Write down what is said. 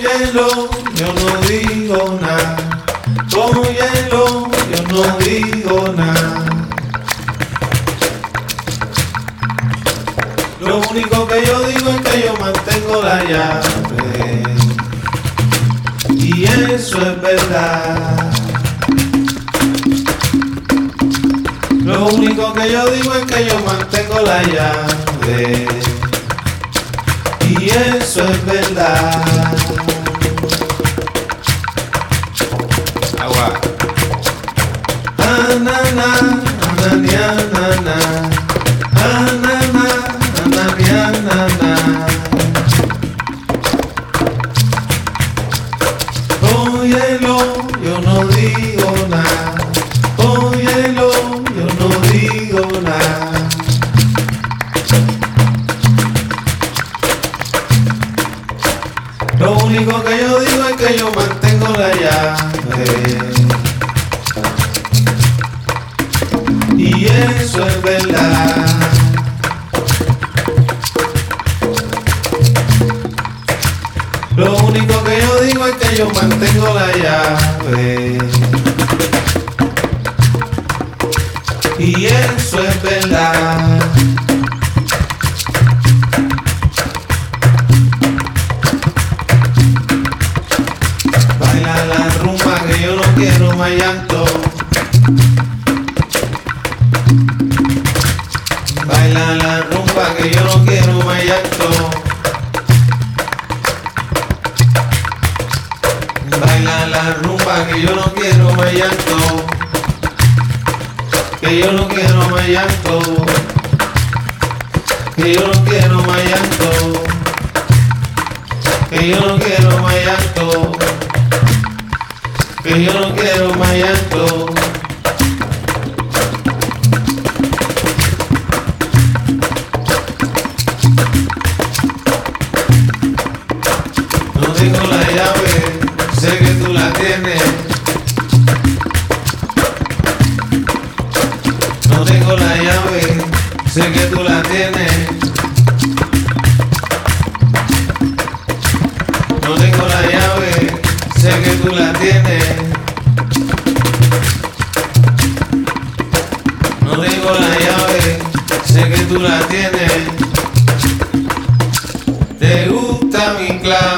hielo yo no digo nada. Hielo yo no digo nada. Lo único que yo digo es que yo mantengo la llave. Y eso es verdad. Lo único que yo digo es que yo mantengo la llave. Y eso es verdad. Agua. Ah, na, na, na, na, na, na. Ah, na, na, na, na, na, na. Óyelo, yo no digo nada. Único que yo digo es que yo mantengo la llave. Y eso es verdad. Lo único que yo digo es que yo mantengo la llave. Y eso es verdad. Llanto. Baila la rumba que yo no quiero más llanto. Baila la rumba que yo no quiero más llanto. Que yo no quiero más llanto. Que yo no quiero más llanto. Que yo no quiero más llanto. Que yo no quiero más llanto. No tengo la llave, sé que tú la tienes. No tengo la llave, sé que tú la tienes. No tengo la llave, sé que tú la tienes. No tengo la llave, sé que tú la tienes. Te gusta mi clave.